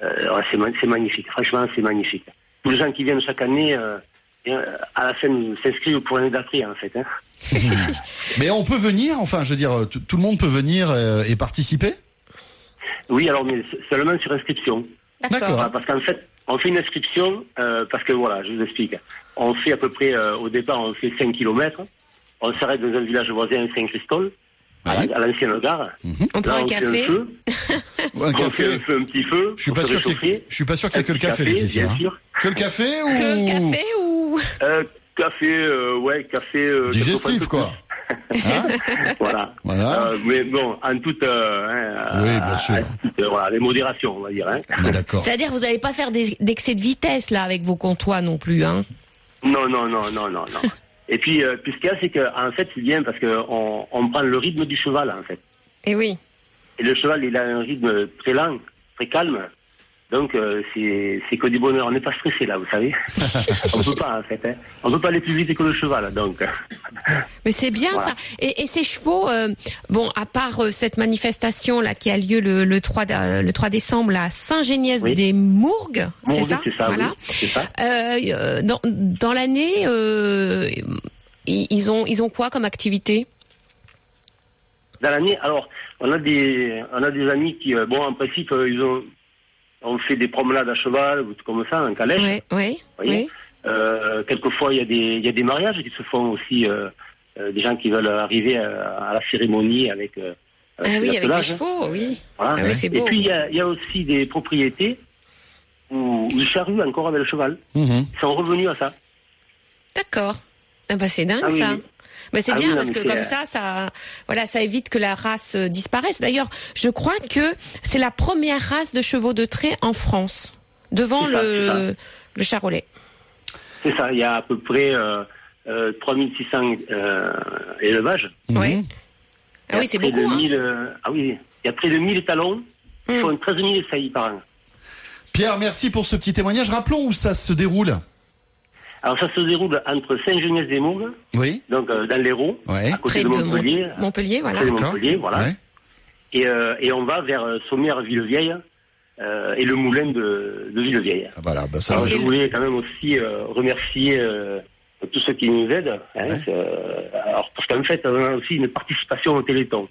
c'est ma- c'est magnifique. Franchement, c'est magnifique. Tous les gens qui viennent chaque année, euh, euh, à la fin, s'inscrivent pour l'année d'après, en fait. hein. <laughs> Mais on peut venir, enfin, je veux dire, tout le monde peut venir euh, et participer? Oui, alors, mais seulement sur inscription. D'accord. Parce qu'en fait, on fait une inscription, euh, parce que voilà, je vous explique. On fait à peu près, euh, au départ, on fait 5 kilomètres. On s'arrête dans un village voisin, Saint-Christol, à la- à l'ancienne gare. On prend un on fait café. feu. <laughs> Un On fait café un, feu, un petit feu. Je suis pas sûr qu'il y ait- réchauffer. je suis pas sûr qu'il y que le Un café, café, Laetitia. bien hein. sûr. Que le café ou Que café ou Euh, café, euh, ouais, café. euh, digestif quoi un Hein <laughs> voilà. Voilà. Euh, mais bon, en toute, euh, hein, Oui, bien sûr. toute, euh, voilà, les modérations, on va dire. Hein. D'accord. C'est-à-dire, vous n'allez pas faire des- d'excès de vitesse, là, avec vos comptoirs non plus, hein Non, non, non, non, non, non. Et puis, euh, puis ce qu'il y a, c'est qu'en fait, c'est bien parce qu'on on prend le rythme du cheval, en fait. Eh oui. Et le cheval, il a un rythme très lent, très calme. Donc, euh, c'est que du bonheur. On n'est pas stressé, là, vous savez. <laughs> on peut pas, en fait. Hein. On peut pas aller plus vite que le cheval, donc. Mais c'est bien Voilà. ça. Et, et ces chevaux, euh, bon, à part euh, cette manifestation là qui a lieu le, le 3, dé- le 3 décembre à Saint-Géniès-des-Mourgues, c'est Mourgues, ça c'est ça, Voilà. oui, ça. Dans dans l'année, ils ont ils ont quoi comme activité Dans l'année, alors, on a des, on a des amis qui, bon, en principe, ils ont, on fait des promenades à cheval, ou tout comme ça, en calèche. Oui, oui, voyez oui. Euh, quelquefois, il y a des, il y a des mariages qui se font aussi, euh, euh, des gens qui veulent arriver à, à la cérémonie avec. euh, Ah oui, avec les chevaux, oui. Voilà. Ah oui, c'est Et puis, il y a, il y a aussi des propriétés où ils charruent encore avec le cheval. Mhm. Ils sont revenus à ça. D'accord. Ah bah c'est dingue Ah oui, ça. Mais c'est Ah bien oui, parce que comme euh, ça, ça, voilà, ça évite que la race euh, disparaisse. D'ailleurs, je crois que c'est la première race de chevaux de trait en France, devant ça, le, charolais. C'est ça. Il y a à peu près euh, euh, 3600 euh, élevages. Mhm. Oui. Il Ah oui, c'est beaucoup. Hein. 1000, euh, ah oui, il y a près de 1000 talons qui Mm. font 13 000 saillies par an. Pierre, merci pour ce petit témoignage. Rappelons où ça se déroule. Alors ça se déroule entre Saint-Genès-des-Mourgues, Oui. donc euh, dans l'Hérault, Ouais. à côté Près de Montpellier, Mont- Montpellier, voilà. près de D'accord. Montpellier, voilà. Ouais. Et, euh, et on va vers euh, Sommières-Villevieille euh, et le moulin de, de Villevieille. Ah, Voilà, bah, ça, Alors c'est je voulais quand même aussi euh, remercier euh, tous ceux qui nous aident. Hein, Ouais. euh, alors parce qu'en fait, on a aussi une participation au Téléthon.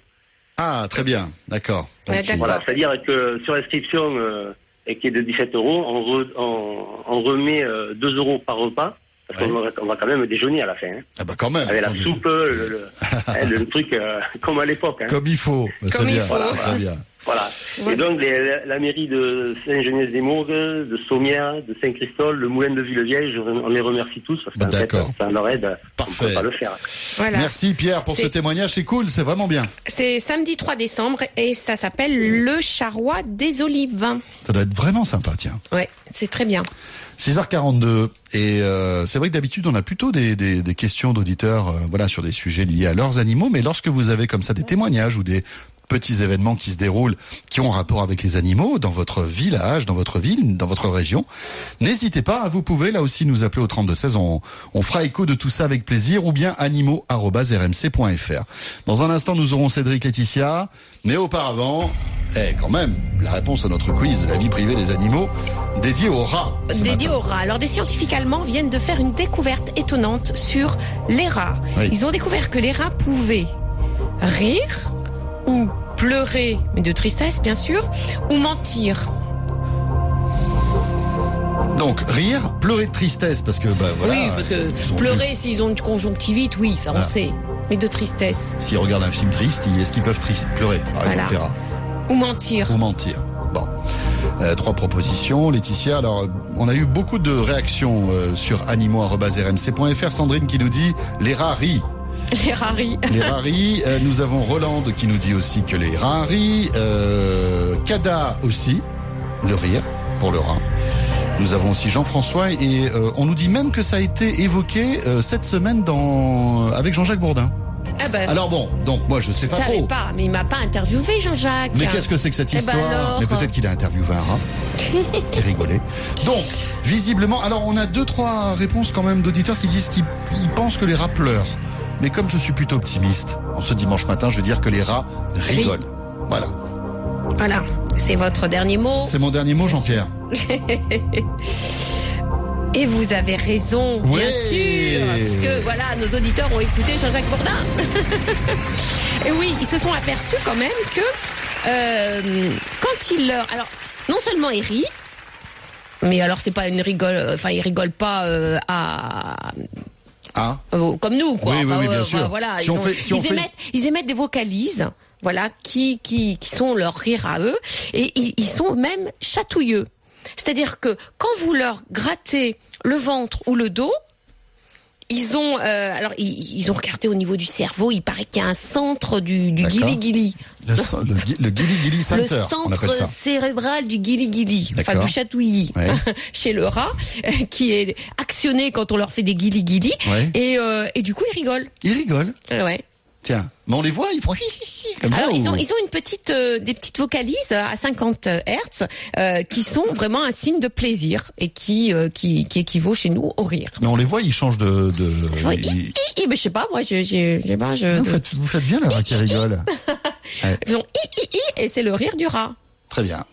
Ah, très bien. D'accord. Voilà, c'est-à-dire que sur l'inscription euh, et qui est de 17 euros, on, re- on, on remet euh, 2 euros par repas. Parce Ouais. qu'on va, on va quand même déjeuner à la fin. hein. Ah bah quand même. Avec la soupe, le, le, <laughs> hein, le truc euh, comme à l'époque. hein. Comme il faut. Bah, c'est Comme il bien. faut. Très bien. Voilà. Ouais. Et donc les- la, la mairie de Saint-Genès-des-Mourgues, de Sommières, de Saint-Christol, le moulin de Villevieille, je, on les remercie tous parce Bah, d'accord. ça leur aide. Parfait. On peut pas le faire. Voilà. Merci Pierre pour ce témoignage. C'est cool, c'est vraiment bien. C'est samedi 3 décembre et ça s'appelle le charroi des olives. Ça doit être vraiment sympa, tiens. Ouais, c'est très bien. 6h42 et euh, c'est vrai que d'habitude on a plutôt des, des, des questions d'auditeurs euh, voilà sur des sujets liés à leurs animaux. Mais lorsque vous avez comme ça des témoignages ou des petits événements qui se déroulent qui ont un rapport avec les animaux dans votre village, dans votre ville, dans votre région, n'hésitez pas, vous pouvez là aussi nous appeler au 32 16, on, on fera écho de tout ça avec plaisir ou bien animaux@rmc.fr. Dans un instant nous aurons Cédric Laetitia, mais auparavant, eh quand même, la réponse à notre quiz la vie privée des animaux dédié aux rats. ce Dédié matin. aux rats. Alors des scientifiques allemands viennent de faire une découverte étonnante sur les rats. Oui. Ils ont découvert que les rats pouvaient rire ou pleurer, mais de tristesse bien sûr, ou mentir. Donc rire, pleurer de tristesse parce que bah voilà. oui, parce que pleurer s'ils ont une conjonctivite, oui, ça on sait, mais de tristesse. S'ils regardent un film triste, est-ce qu'ils peuvent tri- pleurer par Voilà. exemple les rats Ou mentir. Ou mentir. Bon. Euh, trois propositions, Laetitia. Alors, euh, on a eu beaucoup de réactions euh, sur animaux.rmc.fr. Sandrine qui nous dit les rats rient. <laughs> Les rient. Les rient. Euh, nous avons Rolande qui nous dit aussi que les rient. Euh, Kada aussi, le rire pour le rat. Nous avons aussi Jean-François et euh, on nous dit même que ça a été évoqué euh, cette semaine dans avec Jean-Jacques Bourdin. Ah ben, Alors bon, donc moi je sais pas trop. pas, mais il m'a pas interviewé Jean-Jacques. Mais qu'est-ce que c'est que cette Eh ben histoire alors Mais peut-être qu'il a interviewé un rat <laughs> qui rigolait. Donc, visiblement, alors on a deux trois réponses quand même d'auditeurs qui disent qu'ils ils pensent que les rats pleurent. Mais comme je suis plutôt optimiste, en ce dimanche matin, je veux dire que les rats rigolent. Voilà. Voilà, c'est votre dernier mot. C'est mon dernier mot, Jean-Pierre. <laughs> Et vous avez raison, bien Ouais. sûr, parce que voilà, nos auditeurs ont écouté Jean-Jacques Bourdin. <laughs> Et oui, ils se sont aperçus quand même que euh, quand il leur, alors non seulement il rit, mais alors c'est pas une rigole, enfin il rigole pas euh, à Hein euh, comme nous quoi. Oui, oui, Enfin, oui, bien sûr. Voilà, Si ils, on ont- fait- si on ils fait- émettent, ils émettent des vocalises, voilà, qui qui qui sont leur rire à eux, et ils sont même chatouilleux. C'est-à-dire que quand vous leur grattez le ventre ou le dos, ils ont euh, alors ils, ils ont regardé au niveau du cerveau, il paraît qu'il y a un centre du, du guili. Le, le, le Gilly Le Center, on appelle ça. centre cérébral du guili guili, enfin du chatouillis Ouais. <laughs> chez le rat, <laughs> qui est actionné quand on leur fait des guili, Ouais. et, euh, et du coup ils rigolent. Ils rigolent. Euh, Ouais. Tiens, mais on les voit, ils font hi, hi, hi, comme Alors ils ou- ont ils ont une petite euh, des petites vocalises à 50 Hertz euh, qui sont vraiment un signe de plaisir et qui euh, qui qui équivaut chez nous au rire. Mais on les voit, ils changent de. de Ouais, ils- mais je sais pas moi je je je pas je vous, faites, vous faites bien le rat qui rigole. <laughs> Ouais. ils ont hi, hi, hi, et c'est le rire du rat. Très bien.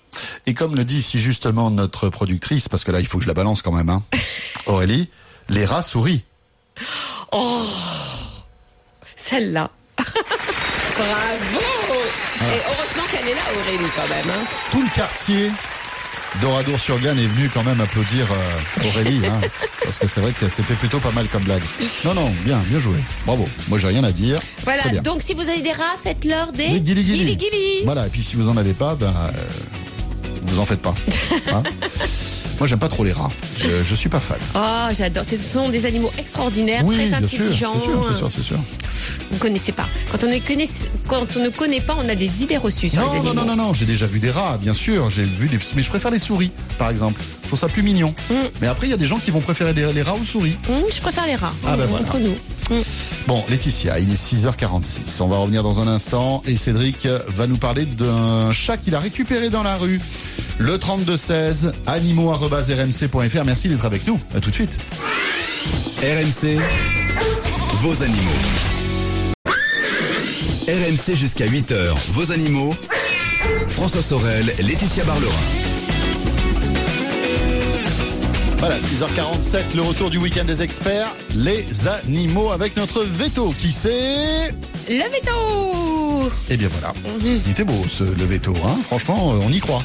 Et comme le dit si justement notre productrice, parce que là il faut que je la balance quand même, hein, Aurélie, les rats sourient. Oh celle-là. Bravo Et heureusement qu'elle est là Aurélie quand même hein. Tout le quartier d'Oradour-sur-Glane est venu quand même applaudir euh, Aurélie, hein, <laughs> parce que c'est vrai que c'était plutôt pas mal comme blague. Non, non, bien, bien joué. Bravo. Moi j'ai rien à dire. Voilà, donc si vous avez des rats, faites-leur des Les guili-guili. guili-guili. Voilà, et puis si vous en avez pas, ben, euh, vous en faites pas. <laughs> Hein Moi j'aime pas trop les rats. Je, je suis pas fan. Oh, j'adore. Ce sont des animaux extraordinaires, Oui, très bien intelligents. sûr, c'est sûr, c'est sûr. Vous connaissez pas. Quand on ne connaît, quand on ne connaît pas, on a des idées reçues sur les Non, non, animaux. non, non, non, j'ai déjà vu des rats, bien sûr. J'ai vu des, mais je préfère les souris, par exemple. Je trouve ça plus mignon. Mm. Mais après, il y a des gens qui vont préférer des- les rats aux souris. Hum, je préfère les rats. Ah, ben voilà. Entre nous. Hum. Bon, Laetitia, il est 6h46. On va revenir dans un instant et Cédric va nous parler d'un chat qu'il a récupéré dans la rue. Le 3216, animaux.rmc.fr. Merci d'être avec nous. À tout de suite. RMC, vos animaux. RMC jusqu'à 8h, vos animaux. François Sorel, Laetitia Barlerin. Voilà, 6h47, le retour du week-end des experts. Les animaux avec notre veto. Qui c'est? Le veto Eh bien voilà. Il était beau ce, le veto, hein. Franchement, euh, on y croit.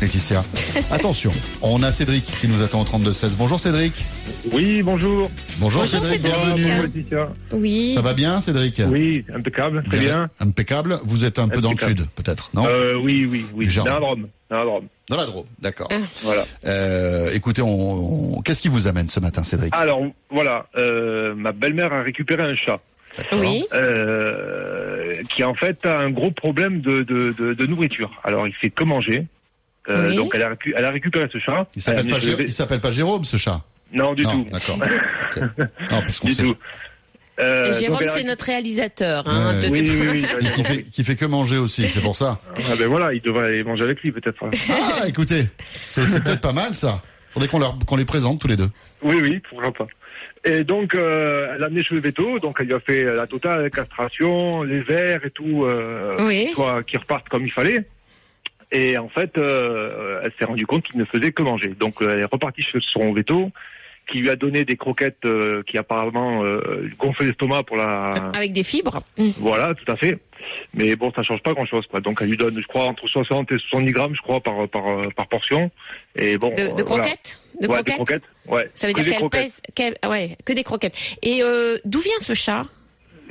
Laetitia. <laughs> Attention, on a Cédric qui nous attend au 32-16. Bonjour Cédric. Oui, bonjour. Bonjour, Bonjour, Cédric, Cédric. bienvenue. Bonjour, Laetitia. Oui. Ça va bien Cédric? Oui, impeccable, très bien. Impeccable. Vous êtes un peu dans le sud, peut-être, non? Euh, oui, oui, oui. Dans la Drôme. Dans la Drôme. Dans la Drôme, d'accord. Voilà. Euh, écoutez, on, on- qu'est-ce qui vous amène ce matin, Cédric? Alors, voilà, euh, ma belle-mère a récupéré un chat. Oui. euh, qui en fait a un gros problème de, de, de, de nourriture. Alors, il fait que manger. Euh, Oui. Donc, elle a, récu- elle a récupéré ce chat. Il s'appelle pas, Jérôme, ce chat? Non, du Non, tout. d'accord. <laughs> Non, parce qu'on sait. tout. Euh, Jérôme, a c'est notre réalisateur. Hein, Ouais. de- Oui, oui, oui. Qui fait, qui fait que manger aussi, c'est pour ça. Ah ben voilà, il devrait aller manger avec lui peut-être. Ah, écoutez, c'est peut-être pas mal ça. Faudrait qu'on les présente tous les deux. Oui, oui, pourquoi pas. Et donc, euh, elle a amené chez le veto, donc elle lui a fait la totale castration, les verres et tout, euh, Oui. soit qui repartent comme il fallait. Et en fait, euh, elle s'est rendue compte qu'il ne faisait que manger. Donc, euh, elle est repartie chez son veto, qui lui a donné des croquettes euh, qui apparemment euh, gonflaient l'estomac pour la... Avec des fibres. Mm. Voilà, tout à fait. Mais bon, ça change pas grand-chose, quoi. Donc, elle lui donne, je crois, entre 60 et 70 grammes, je crois, par par par portion. Et bon, De, de euh, voilà. croquettes De ouais, croquettes des croquettes. Ouais. Ça veut Que dire qu'elle croquettes. pèse. qu'elle- ouais, que des croquettes. Et euh, d'où vient ce chat?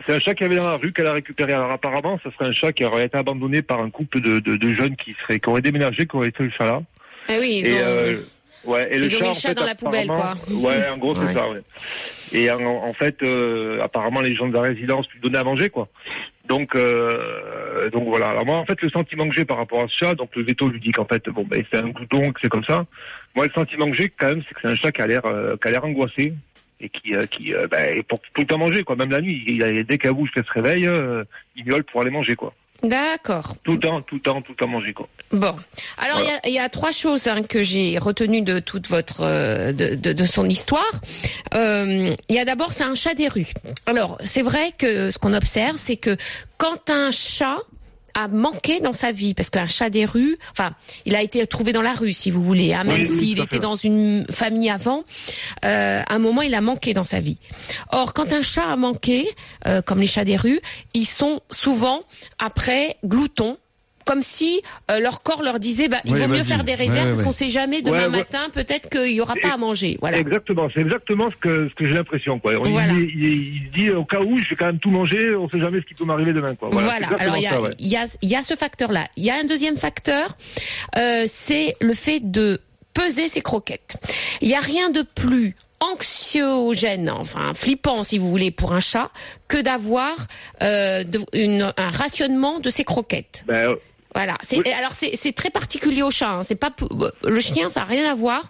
C'est un chat qui avait dans la rue qu'elle a récupéré. Alors apparemment, ce serait un chat qui aurait été abandonné par un couple de, de, de jeunes qui seraient qui auraient déménagé, qui auraient été le chat là. Ah oui, ils et ont. euh, ouais, et le ont chat, mis le chat fait, dans la poubelle, apparemment- quoi. Ouais, en gros c'est Ouais. ça. Ouais. Et en, en fait, euh, apparemment, les gens de la résidence lui donnaient à manger, quoi. Donc, euh, donc voilà. Alors moi, en fait, le sentiment que j'ai par rapport à ce chat, donc le veto lui dit qu'en fait, bon, ben c'est un glouton, que c'est comme ça. Moi, le sentiment que j'ai quand même, c'est que c'est un chat qui a l'air, euh, qui a l'air angoissé et qui, euh, qui, euh, ben, pour tout le temps manger, quoi. Même la nuit, il, il- dès qu'elle bouge, qu'elle se réveille, euh, il miaule pour aller manger, quoi. D'accord. Tout le temps, tout le temps, tout le temps manger, quoi. Bon, alors il y a- il y, a trois choses hein, que j'ai retenues de toute votre euh, de, de, de son histoire. Euh, Il y a d'abord c'est un chat des rues. Alors c'est vrai que ce qu'on observe c'est que quand un chat a manqué dans sa vie parce qu'un chat des rues, enfin, il a été trouvé dans la rue si vous voulez, hein, même Oui, s'il était dans une famille avant, euh, à un moment il a manqué dans sa vie. Or quand un chat a manqué, euh, comme les chats des rues, ils sont souvent après gloutons comme si euh, leur corps leur disait bah, il Oui, vaut mieux faire des réserves Ouais, parce ouais. qu'on sait jamais demain Ouais, ouais. matin peut-être qu'il y aura pas à manger voilà Exactement, c'est exactement ce que, ce que j'ai l'impression, quoi. Il, Voilà. il, dit, au cas où, je vais quand même tout manger, on sait jamais ce qui peut m'arriver demain, quoi. Voilà. Alors il y a, ça, ouais. il y a il y a ce facteur là. Il y a un deuxième facteur, euh, c'est le fait de peser ses croquettes. Il y a rien de plus anxiogène, enfin flippant si vous voulez pour un chat, que d'avoir euh, de- une- un rationnement de ses croquettes. Ben, Voilà. C'est, Oui. et Alors c'est, très particulier au chat. hein. C'est pas le chien, ça a rien à voir.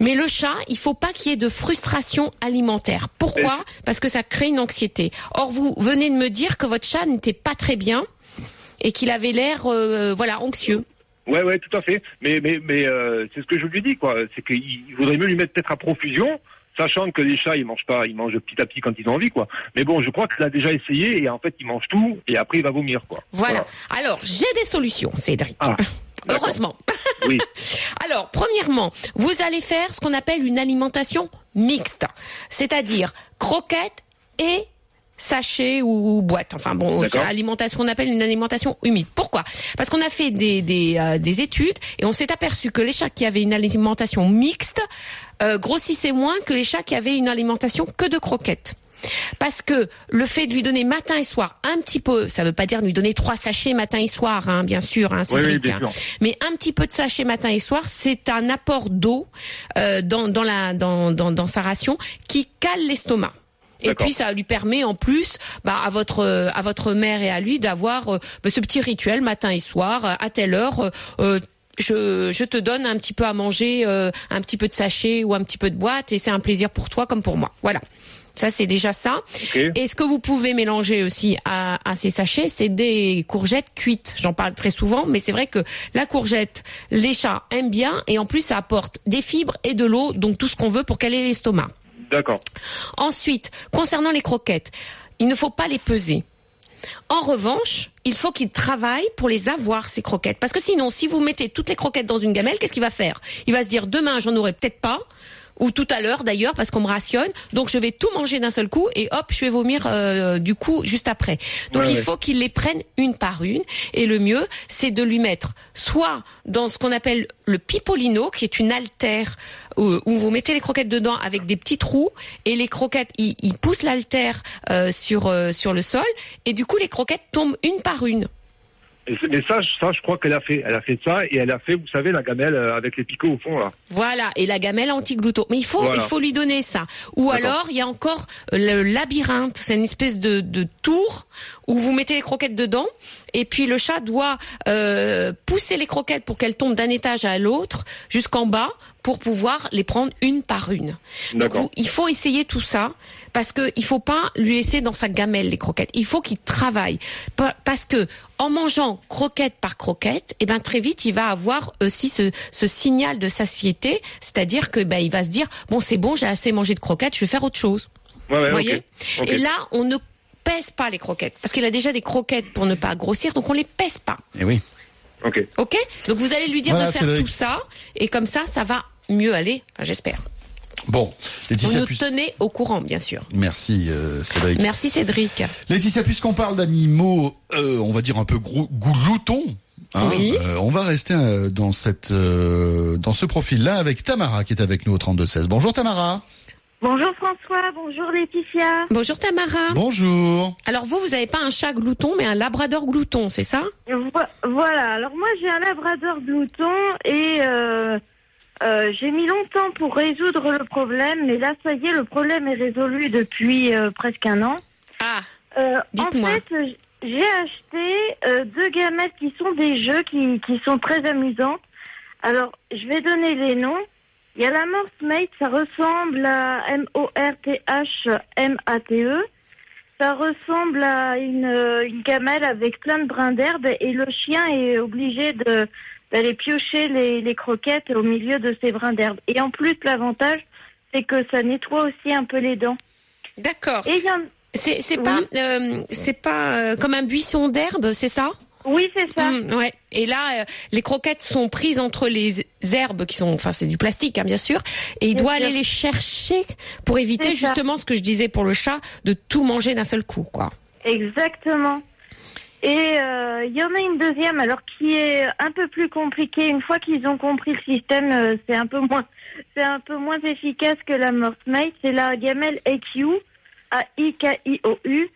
Mais le chat, il faut pas qu'il y ait de frustration alimentaire. Pourquoi? Parce que ça crée une anxiété. Or vous venez de me dire que votre chat n'était pas très bien et qu'il avait l'air, euh, voilà, anxieux. ouais, ouais, tout à fait. Mais, mais, mais euh, c'est ce que je lui dis, quoi. C'est qu'il il vaudrait mieux lui mettre peut-être à profusion, sachant que les chats, ils mangent pas, ils mangent petit à petit quand ils ont envie, quoi. Mais bon, je crois qu'il a déjà essayé et en fait, il mange tout et après, il va vomir, quoi. Voilà. Alors j'ai des solutions, Cédric. Ah. <laughs> Heureusement. Oui. <laughs> Alors, premièrement, vous allez faire ce qu'on appelle une alimentation mixte, c'est-à-dire croquettes et sachets ou boîtes. Enfin bon, alimentation qu'on appelle une alimentation humide. Pourquoi? Parce qu'on a fait des, des, euh, des études et on s'est aperçu que les chats qui avaient une alimentation mixte euh, grossissaient moins que les chats qui avaient une alimentation que de croquettes. Parce que le fait de lui donner matin et soir un petit peu, ça veut pas dire lui donner trois sachets matin et soir, hein, bien sûr, hein, Oui, oui, Cédric, hein. mais un petit peu de sachet matin et soir, c'est un apport d'eau euh, dans, dans, la, dans, dans, dans sa ration qui cale l'estomac. Et puis ça lui permet en plus bah, à votre euh, à votre mère et à lui d'avoir euh, bah, ce petit rituel matin et soir euh, à telle heure. euh, euh, je, je te donne un petit peu à manger, euh, un petit peu de sachet ou un petit peu de boîte, et c'est un plaisir pour toi comme pour moi. Voilà. Ça, c'est déjà ça. Et ce que vous pouvez mélanger aussi à, à ces sachets, c'est des courgettes cuites. J'en parle très souvent, mais c'est vrai que la courgette, les chats aiment bien, et en plus, ça apporte des fibres et de l'eau, donc tout ce qu'on veut pour caler l'estomac. D'accord. Ensuite, concernant les croquettes, il ne faut pas les peser. En revanche, il faut qu'il travaille pour les avoir, ces croquettes. Parce que sinon, si vous mettez toutes les croquettes dans une gamelle, qu'est-ce qu'il va faire? Il va se dire, demain, j'en aurai peut-être pas. Ou tout à l'heure d'ailleurs parce qu'on me rationne, donc je vais tout manger d'un seul coup et hop, je vais vomir euh, du coup juste après. Donc Ouais, il ouais. faut qu'il les prenne une par une et le mieux c'est de lui mettre soit dans ce qu'on appelle le pipolino qui est une altère où, où vous mettez les croquettes dedans avec des petits trous et les croquettes ils, ils poussent l'altère euh, sur euh, sur le sol et du coup les croquettes tombent une par une. Mais ça, ça, je crois qu'elle a fait. Elle a fait ça et elle a fait, vous savez, la gamelle euh, avec les picots au fond là. Voilà, et la gamelle anti-glouton. Mais il faut, Voilà. il faut lui donner ça. Ou alors, il y a encore le labyrinthe. C'est une espèce de, de tour où vous mettez les croquettes dedans, et puis le chat doit euh, pousser les croquettes pour qu'elles tombent d'un étage à l'autre jusqu'en bas pour pouvoir les prendre une par une. Donc, vous- il faut essayer tout ça parce que il faut pas lui laisser dans sa gamelle les croquettes. Il faut qu'il travaille Pa- parce que en mangeant croquette par croquette, et ben très vite il va avoir aussi ce, ce signal de satiété, c'est-à-dire que ben il va se dire bon c'est bon j'ai assez mangé de croquettes, je vais faire autre chose. Ouais, ouais, Vous voyez. Et là on ne pèse pas les croquettes parce qu'il a déjà des croquettes pour ne pas grossir, donc on les pèse pas. Eh oui. Ok. Ok? Donc vous allez lui dire Voilà, de faire tout ça et comme ça ça va mieux aller, enfin, j'espère. Bon, Vous Laetitia, nous puis- tenez au courant bien sûr. merci euh, Cédric. Merci Cédric. Laetitia, puisqu'on parle d'animaux, euh, on va dire un peu gros, gloutons, hein, Oui. euh, on va rester euh, dans cette, euh, dans ce profil-là avec Tamara qui est avec nous au 32 16. Bonjour Tamara. Bonjour François, bonjour Laetitia. Bonjour Tamara. Bonjour. Alors vous, vous n'avez pas un chat glouton, mais un labrador glouton, c'est ça? Vo- Voilà, alors moi j'ai un labrador glouton et euh, euh, j'ai mis longtemps pour résoudre le problème, mais là ça y est, le problème est résolu depuis euh, presque un an. Ah, Euh, en fait, j'ai acheté deux gamètes qui sont des jeux qui, qui sont très amusants. Alors, je vais donner les noms. Il y a la Morsemate, ça ressemble à M-O-R-T-H-M-A-T-E. Ça ressemble à une, une gamelle avec plein de brins d'herbe et le chien est obligé de d'aller piocher les, les croquettes au milieu de ces brins d'herbe. Et en plus, l'avantage, c'est que ça nettoie aussi un peu les dents. d'accord. Et en, C'est Oui. pas, euh, c'est pas euh, comme un buisson d'herbe, c'est ça? Oui, c'est ça. Mm, Ouais. Et là, euh, les croquettes sont prises entre les herbes qui sont, enfin, c'est du plastique, hein, bien sûr, et il Bien doit sûr. aller les chercher pour éviter ça. justement ce que je disais pour le chat, de tout manger d'un seul coup, quoi. Exactement. Et euh, il y en a une deuxième, alors qui est un peu plus compliquée. Une fois qu'ils ont compris le système, euh, c'est un peu moins, c'est un peu moins efficace que la Morsemate. C'est la gamelle AQ, A-I-K-I-O-U.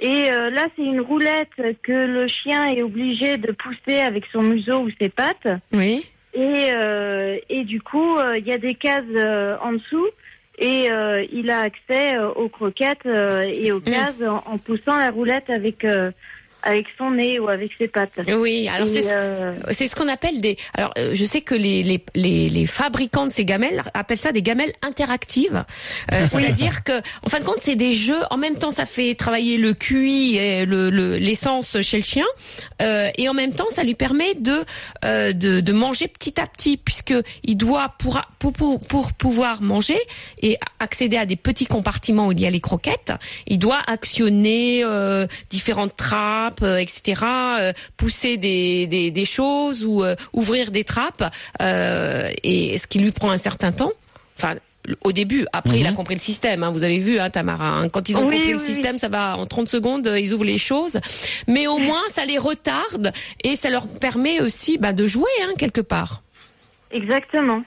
Et euh, là, c'est une roulette que le chien est obligé de pousser avec son museau ou ses pattes. Oui. Et, euh, et du coup, euh, il y a des cases euh, en dessous et euh, il a accès aux croquettes euh, et aux cases en, en poussant la roulette avec euh, avec son nez ou avec ses pattes. Oui. Alors c'est euh, C'est ce qu'on appelle des. Alors, euh, je sais que les, les, les, les fabricants de ces gamelles appellent ça des gamelles interactives. Euh, C'est-à-dire que, en fin de compte, c'est des jeux. En même temps, ça fait travailler le QI et le le- l'essence chez le chien, euh, et en même temps, ça lui permet de euh, de, de manger petit à petit, puisque il doit pour, pour pour pour pouvoir manger et accéder à des petits compartiments où il y a les croquettes, il doit actionner euh, différentes trappes, euh, etc., euh, pousser des, des, des choses ou euh, ouvrir des trappes, euh, et ce qui lui prend un certain temps. Enfin, au début, après, il a compris le système. hein, vous avez vu, hein, Tamara. hein, quand ils ont Oui, compris le oui, système, ça va en 30 secondes, ils ouvrent les choses. Mais au moins, ça les retarde et ça leur permet aussi bah, de jouer hein, quelque part. exactement.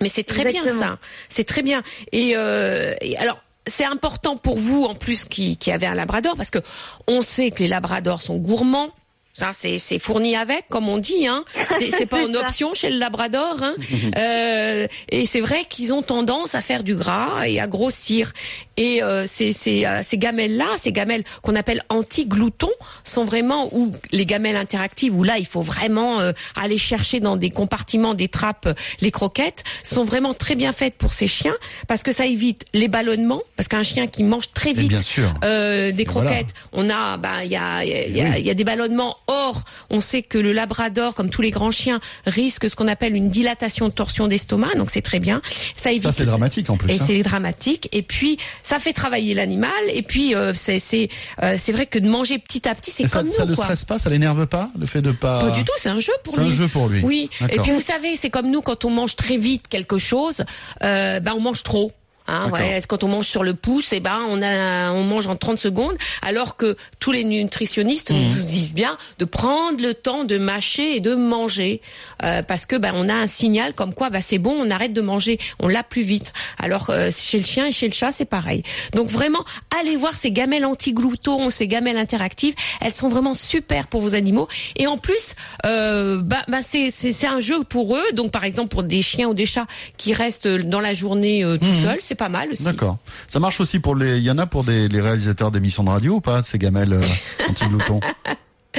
Mais c'est très bien ça. C'est très bien. Et, euh, et alors. C'est important pour vous en plus qui, qui avez un labrador parce que on sait que les labradors sont gourmands. Ça, c'est c'est fourni avec, comme on dit. Hein. C'est c'est pas en option chez le Labrador. Hein. <laughs> Euh, et c'est vrai qu'ils ont tendance à faire du gras et à grossir. Et euh, ces ces, euh, ces gamelles-là, ces gamelles qu'on appelle anti-gloutons, sont vraiment ou les gamelles interactives où là il faut vraiment euh, aller chercher dans des compartiments, des trappes, euh, les croquettes, sont vraiment très bien faites pour ces chiens parce que ça évite les ballonnements. Parce qu'un chien qui mange très vite bien sûr. euh, des voilà. croquettes, on a, bah, il y a, il y, a, y a- Oui. il y a des ballonnements. Or, on sait que le Labrador, comme tous les grands chiens, risque ce qu'on appelle une dilatation de torsion d'estomac. Donc c'est très bien. Ça évite. Ça, c'est dramatique en plus. Et hein. c'est dramatique. Et puis ça fait travailler l'animal. Et puis euh, c'est c'est euh, c'est vrai que de manger petit à petit, c'est ça, comme ça nous le quoi. stresse pas, ça l'énerve pas, le fait de pas. Pas du tout, c'est un jeu pour C'est lui. un jeu pour lui. Oui. Et puis vous savez, c'est comme nous quand on mange très vite quelque chose, euh, ben on mange trop. Hein, ouais, quand on mange sur le pouce, et ben on a, on mange en 30 secondes, alors que tous les nutritionnistes Mhm. nous disent bien de prendre le temps de mâcher et de manger, euh, parce que ben on a un signal comme quoi ben c'est bon, on arrête de manger, on l'a plus vite. Alors euh, chez le chien et chez le chat c'est pareil. Donc vraiment, allez voir ces gamelles anti-gloutons, ces gamelles interactives, elles sont vraiment super pour vos animaux. Et en plus, euh, bah, bah, c'est un jeu pour eux. Donc par exemple pour des chiens ou des chats qui restent dans la journée euh, tout seuls, c'est pas mal aussi. D'accord. Ça marche aussi pour les. Il y en a pour des, les réalisateurs d'émissions de radio ou pas ces gamelles euh, <laughs> anti-gloutons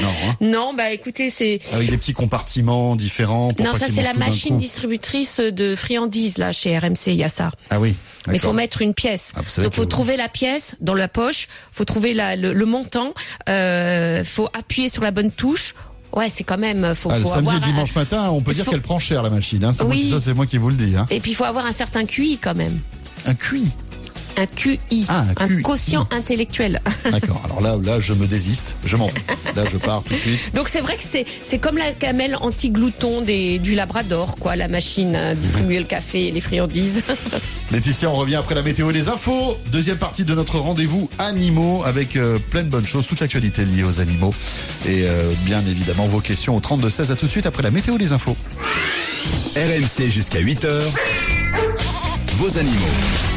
Non. Hein Non, bah écoutez, c'est Avec des petits compartiments différents. Pour non ça c'est la machine distributrice de friandises là chez RMC, il y a ça. Ah oui. Mais il faut mettre une pièce. Ah, Donc faut trouver la pièce dans la poche, faut trouver la, le, le montant, euh, faut appuyer sur la bonne touche. Ouais, c'est quand même faut, Ah, le samedi et avoir un- dimanche matin, on peut dire faut- qu'elle prend cher la machine. Hein. Moi ça, c'est moi qui vous le dis. Hein. et puis il faut avoir un certain QI quand même. Un QI. Un QI, Ah, un QI. quotient intellectuel. <laughs> D'accord. Alors là, là, je me désiste. Je m'en vais. Là, je pars tout de suite. Donc c'est vrai que c'est c'est comme la gamelle anti-glouton des du Labrador quoi, la machine à distribuer le café et les friandises. <laughs> Laetitia, on revient après la météo et les infos. Deuxième partie de notre rendez-vous animaux avec euh, plein de bonnes choses, toute l'actualité liée aux animaux. Et euh, bien évidemment vos questions au 32-16. À tout de suite après la météo et les infos. RMC jusqu'à 8h. Vos animaux.